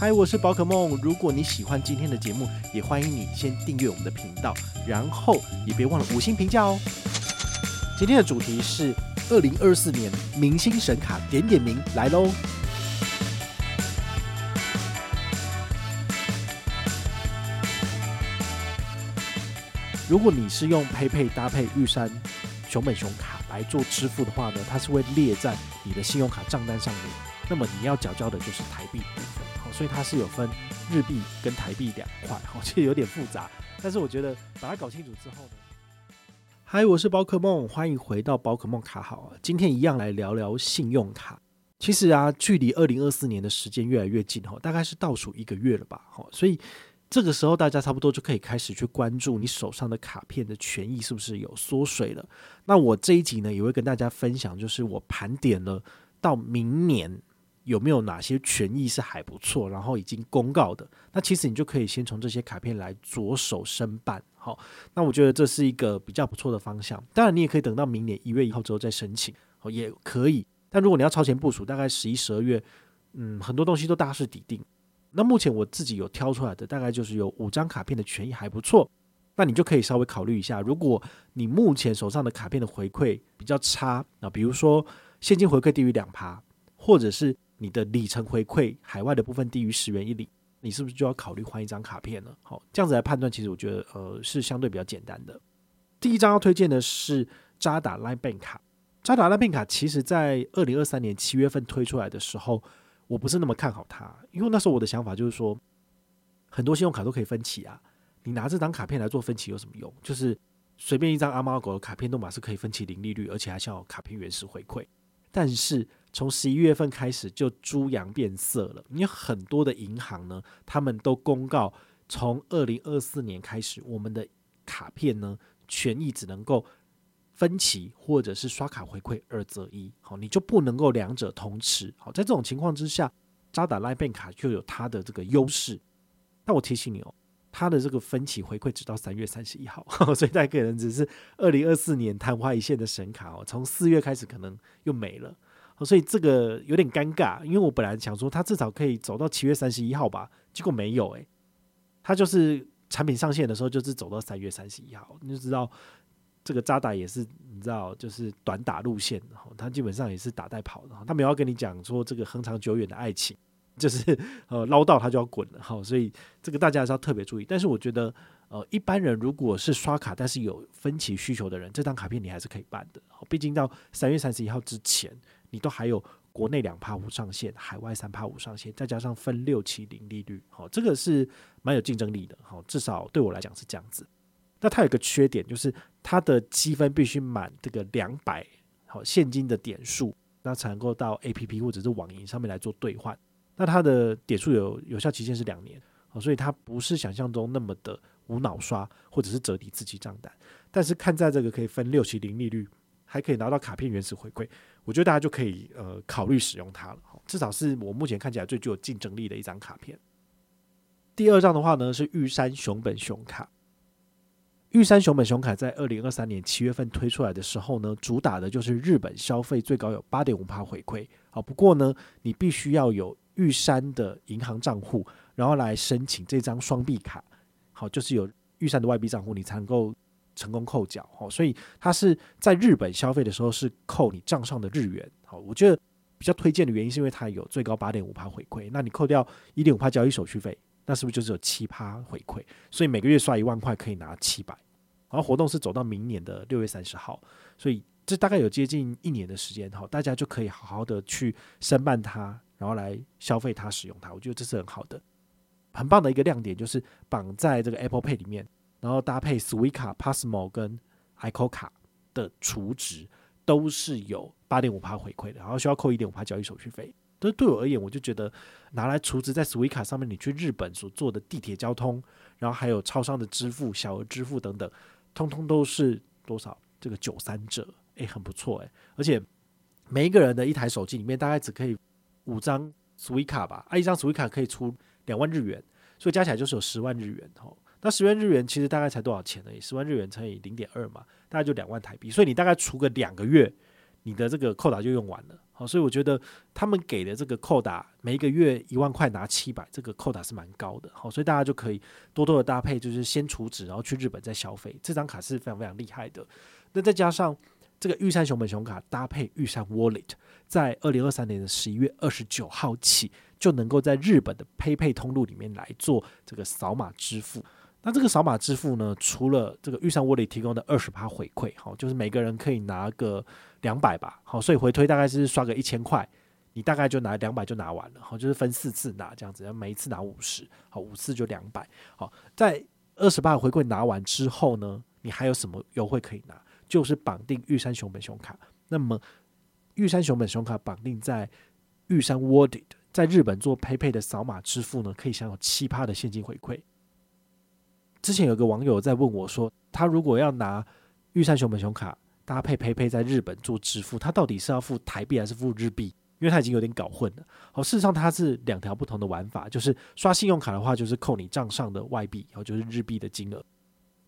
嗨，我是宝可梦。如果你喜欢今天的节目，也欢迎你先订阅我们的频道，然后也别忘了五星评价哦。今天的主题是二零二四年明星神卡点点名来喽。如果你是用 PayPay 搭配玉山熊本熊卡来做支付的话呢，它是会列在你的信用卡账单上面。那么你要缴交的就是台币。所以它是有分日币跟台币两块，好，其实有点复杂，但是我觉得把它搞清楚之后呢，嗨，我是宝可梦，欢迎回到宝可梦卡好，今天一样来聊聊信用卡。其实啊，距离二零二四年的时间越来越近哈，大概是倒数一个月了吧，所以这个时候大家差不多就可以开始去关注你手上的卡片的权益是不是有缩水了。那我这一集呢，也会跟大家分享，就是我盘点了到明年。有没有哪些权益是还不错，然后已经公告的？那其实你就可以先从这些卡片来着手申办。好，那我觉得这是一个比较不错的方向。当然，你也可以等到明年一月一号之后再申请，哦，也可以。但如果你要超前部署，大概十一、十二月，嗯，很多东西都大势底定。那目前我自己有挑出来的，大概就是有五张卡片的权益还不错，那你就可以稍微考虑一下。如果你目前手上的卡片的回馈比较差，那比如说现金回馈低于两趴，或者是你的里程回馈海外的部分低于十元一里，你是不是就要考虑换一张卡片呢？好，这样子来判断，其实我觉得呃是相对比较简单的。第一张要推荐的是渣打 Line Bank 卡。渣打 Line Bank 卡其实在二零二三年七月份推出来的时候，我不是那么看好它，因为那时候我的想法就是说，很多信用卡都可以分期啊，你拿这张卡片来做分期有什么用？就是随便一张阿猫阿狗的卡片都马是可以分期零利率，而且还像有卡片原始回馈，但是。从十一月份开始就猪羊变色了，因为很多的银行呢，他们都公告，从二零二四年开始，我们的卡片呢，权益只能够分期或者是刷卡回馈二择一，好，你就不能够两者同时。好，在这种情况之下，渣打 Line Bank 卡就有它的这个优势。但我提醒你哦，它的这个分期回馈只到三月三十一号，所以大家可能只是二零二四年昙花一现的神卡哦，从四月开始可能又没了。所以这个有点尴尬，因为我本来想说它至少可以走到七月三十一号吧，结果没有诶、欸，它就是产品上线的时候就是走到三月三十一号，你就知道这个渣打也是你知道就是短打路线，然后它基本上也是打带跑的，他没有跟你讲说这个恒长久远的爱情，就是呃捞到他就要滚了哈，所以这个大家还是要特别注意。但是我觉得呃一般人如果是刷卡但是有分期需求的人，这张卡片你还是可以办的，毕竟到三月三十一号之前。你都还有国内两趴无上限，海外三趴无上限，再加上分六期零利率，好，这个是蛮有竞争力的，好，至少对我来讲是这样子。那它有个缺点，就是它的积分必须满这个两百好现金的点数，那才能够到 APP 或者是网银上面来做兑换。那它的点数有有效期限是两年，好，所以它不是想象中那么的无脑刷或者是折抵自己账单。但是看在这个可以分六期零利率，还可以拿到卡片原始回馈。我觉得大家就可以呃考虑使用它了，至少是我目前看起来最具有竞争力的一张卡片。第二张的话呢是玉山熊本熊卡，玉山熊本熊卡在二零二三年七月份推出来的时候呢，主打的就是日本消费最高有八点五趴回馈。好，不过呢，你必须要有玉山的银行账户，然后来申请这张双币卡。好，就是有玉山的外币账户，你才能够。成功扣缴，哦，所以它是在日本消费的时候是扣你账上的日元，好，我觉得比较推荐的原因是因为它有最高八点五趴回馈，那你扣掉一点五趴交易手续费，那是不是就是有七趴回馈？所以每个月刷一万块可以拿七百，然后活动是走到明年的六月三十号，所以这大概有接近一年的时间，好，大家就可以好好的去申办它，然后来消费它、使用它，我觉得这是很好的，很棒的一个亮点，就是绑在这个 Apple Pay 里面。然后搭配 Suica、Pasmo 跟 ICO 卡的储值都是有八点五趴回馈的，然后需要扣一点五趴交易手续费。但对我而言，我就觉得拿来储值在 Suica 上面，你去日本所做的地铁交通，然后还有超商的支付、小额支付等等，通通都是多少？这个九三折，诶，很不错诶。而且每一个人的一台手机里面大概只可以五张 Suica 吧，啊，一张 Suica 可以出两万日元，所以加起来就是有十万日元哦。那十万日元其实大概才多少钱呢？十万日元乘以零点二嘛，大概就两万台币。所以你大概储个两个月，你的这个扣打就用完了。好，所以我觉得他们给的这个扣打，每一个月一万块拿七百，这个扣打是蛮高的。好，所以大家就可以多多的搭配，就是先储值，然后去日本再消费。这张卡是非常非常厉害的。那再加上这个玉山熊本熊卡搭配玉山 Wallet，在二零二三年的十一月二十九号起，就能够在日本的 PayPay 通路里面来做这个扫码支付。那这个扫码支付呢，除了这个玉山 Wallet 提供的二十趴回馈，好，就是每个人可以拿个两百吧，好，所以回推大概是刷个一千块，你大概就拿两百就拿完了，好，就是分四次拿这样子，每一次拿五十，好，五次就两百，好，在二十趴回馈拿完之后呢，你还有什么优惠可以拿？就是绑定玉山熊本熊卡，那么玉山熊本熊卡绑定在玉山 Wallet，在日本做 PayPay 的扫码支付呢，可以享有奇葩的现金回馈。之前有个网友在问我说，他如果要拿玉山熊本熊卡搭配 PayPay 在日本做支付，他到底是要付台币还是付日币？因为他已经有点搞混了。好，事实上它是两条不同的玩法，就是刷信用卡的话，就是扣你账上的外币，然后就是日币的金额。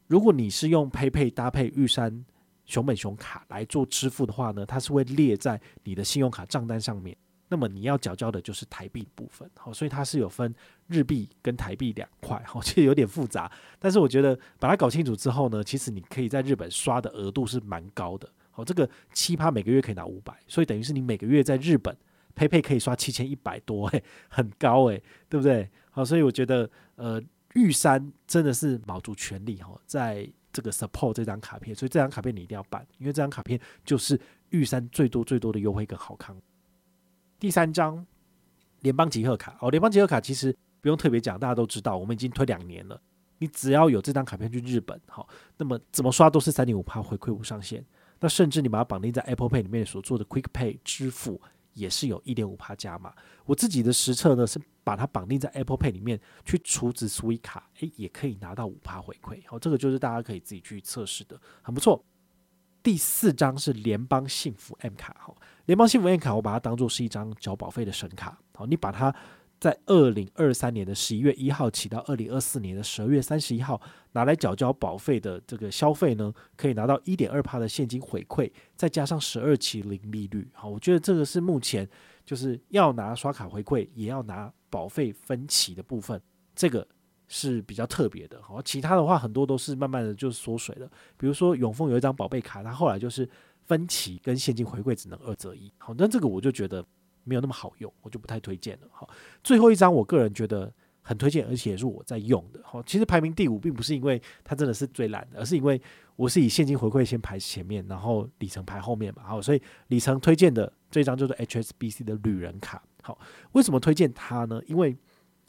如果你是用 PayPay 搭配玉山熊本熊卡来做支付的话呢，它是会列在你的信用卡账单上面。那么你要缴交的就是台币部分，好，所以它是有分日币跟台币两块，好，其实有点复杂，但是我觉得把它搞清楚之后呢，其实你可以在日本刷的额度是蛮高的，好，这个七趴每个月可以拿五百，所以等于是你每个月在日本 PayPay 可以刷七千一百多，诶，很高诶，对不对？好，所以我觉得呃玉山真的是卯足全力哈，在这个 support 这张卡片，所以这张卡片你一定要办，因为这张卡片就是玉山最多最多的优惠跟好康。第三张联邦集贺卡哦，联邦集贺卡其实不用特别讲，大家都知道，我们已经推两年了。你只要有这张卡片去日本，好，那么怎么刷都是三点五趴回馈无上限。那甚至你把它绑定在 Apple Pay 里面所做的 Quick Pay 支付，也是有一点五帕加码。我自己的实测呢是把它绑定在 Apple Pay 里面去储值 Suica 卡，诶，也可以拿到五帕回馈。好，这个就是大家可以自己去测试的，很不错。第四张是联邦幸福 M 卡，哈，联邦幸福 M 卡，我把它当做是一张缴保费的神卡，好，你把它在二零二三年的十一月一号起到二零二四年的十二月三十一号拿来缴交保费的这个消费呢，可以拿到一点二趴的现金回馈，再加上十二期零利率，好，我觉得这个是目前就是要拿刷卡回馈，也要拿保费分期的部分，这个。是比较特别的，好，其他的话很多都是慢慢的就缩水了。比如说永丰有一张宝贝卡，它后来就是分期跟现金回馈只能二择一，好，那这个我就觉得没有那么好用，我就不太推荐了。好，最后一张我个人觉得很推荐，而且也是我在用的。好，其实排名第五并不是因为它真的是最烂的，而是因为我是以现金回馈先排前面，然后里程排后面嘛。好，所以里程推荐的这张就是 HSBC 的旅人卡。好，为什么推荐它呢？因为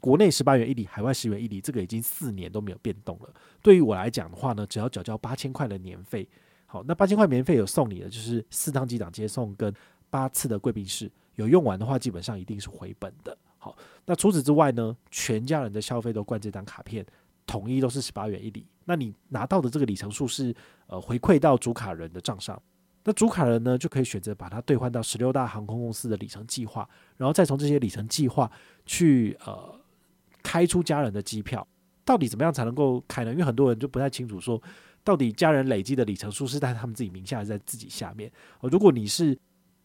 国内十八元一里，海外十元一里，这个已经四年都没有变动了。对于我来讲的话呢，只要缴交八千块的年费，好，那八千块年费有送你的就是四趟机长接送跟八次的贵宾室，有用完的话，基本上一定是回本的。好，那除此之外呢，全家人的消费都灌这张卡片，统一都是十八元一里。那你拿到的这个里程数是呃回馈到主卡人的账上，那主卡人呢就可以选择把它兑换到十六大航空公司的里程计划，然后再从这些里程计划去呃。开出家人的机票，到底怎么样才能够开呢？因为很多人就不太清楚，说到底家人累积的里程数是在他们自己名下，还是在自己下面？如果你是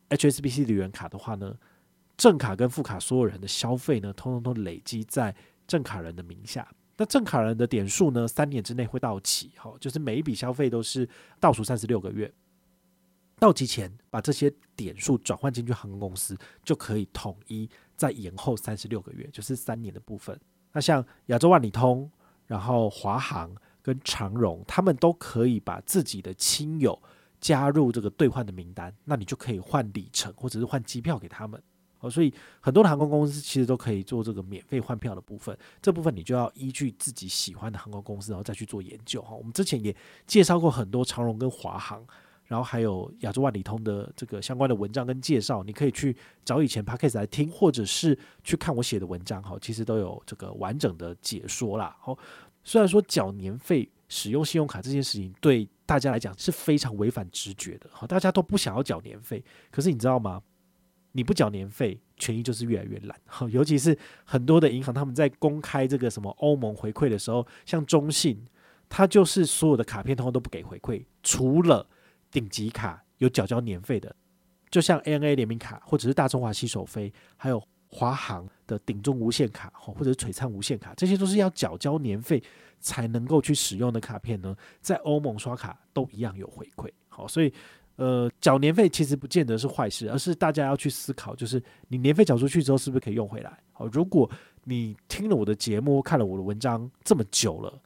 HSBC 旅人卡的话呢，正卡跟副卡所有人的消费呢，通通都累积在正卡人的名下。那正卡人的点数呢，三年之内会到期，好，就是每一笔消费都是倒数三十六个月，到期前把这些点数转换进去航空公司，就可以统一再延后三十六个月，就是三年的部分。那像亚洲万里通，然后华航跟长荣，他们都可以把自己的亲友加入这个兑换的名单，那你就可以换里程或者是换机票给他们。哦，所以很多的航空公司其实都可以做这个免费换票的部分，这部分你就要依据自己喜欢的航空公司，然后再去做研究哈。我们之前也介绍过很多长荣跟华航。然后还有亚洲万里通的这个相关的文章跟介绍，你可以去找以前 Podcast 来听，或者是去看我写的文章哈，其实都有这个完整的解说啦。好，虽然说缴年费使用信用卡这件事情对大家来讲是非常违反直觉的，好，大家都不想要缴年费，可是你知道吗？你不缴年费，权益就是越来越烂。好，尤其是很多的银行他们在公开这个什么欧盟回馈的时候，像中信，它就是所有的卡片通通都不给回馈，除了。顶级卡有缴交年费的，就像 ANA 联名卡，或者是大中华洗手飞，还有华航的顶中无限卡，或者是璀璨无限卡，这些都是要缴交年费才能够去使用的卡片呢，在欧盟刷卡都一样有回馈。好，所以呃，缴年费其实不见得是坏事，而是大家要去思考，就是你年费缴出去之后，是不是可以用回来？好，如果你听了我的节目，看了我的文章这么久了。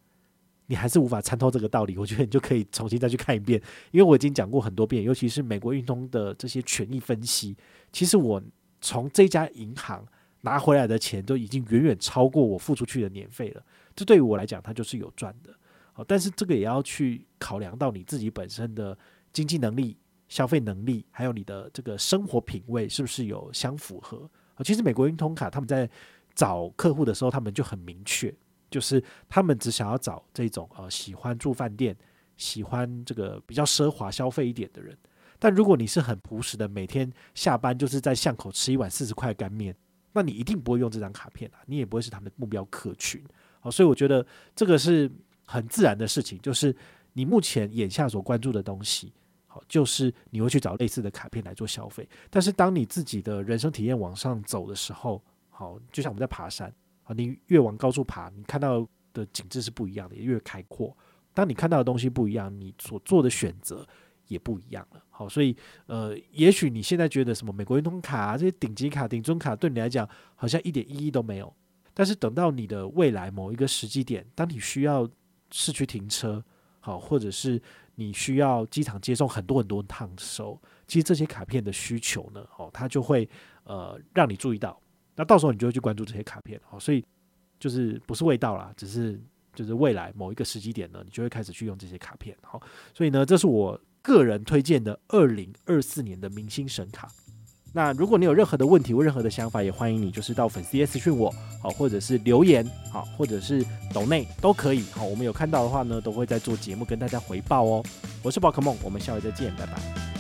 你还是无法参透这个道理，我觉得你就可以重新再去看一遍，因为我已经讲过很多遍，尤其是美国运通的这些权益分析。其实我从这家银行拿回来的钱都已经远远超过我付出去的年费了，这对于我来讲，它就是有赚的。好，但是这个也要去考量到你自己本身的经济能力、消费能力，还有你的这个生活品味是不是有相符合。其实美国运通卡他们在找客户的时候，他们就很明确。就是他们只想要找这种呃喜欢住饭店、喜欢这个比较奢华消费一点的人。但如果你是很朴实的，每天下班就是在巷口吃一碗四十块干面，那你一定不会用这张卡片啊，你也不会是他们的目标客群。好，所以我觉得这个是很自然的事情，就是你目前眼下所关注的东西，好，就是你会去找类似的卡片来做消费。但是当你自己的人生体验往上走的时候，好，就像我们在爬山。你越往高处爬，你看到的景致是不一样的，也越开阔。当你看到的东西不一样，你所做的选择也不一样了。好，所以呃，也许你现在觉得什么美国运通卡，这些顶级卡、顶中卡对你来讲好像一点意义都没有。但是等到你的未来某一个时机点，当你需要市区停车，好，或者是你需要机场接送很多很多趟的时候，其实这些卡片的需求呢，哦，它就会呃让你注意到。那到时候你就会去关注这些卡片，好，所以就是不是味道啦，只是就是未来某一个时机点呢，你就会开始去用这些卡片，好，所以呢，这是我个人推荐的二零二四年的明星神卡。那如果你有任何的问题或任何的想法，也欢迎你就是到粉丝页私讯我，好，或者是留言，好，或者是抖内都可以，好，我们有看到的话呢，都会在做节目跟大家回报哦。我是宝可梦，我们下回再见，拜拜。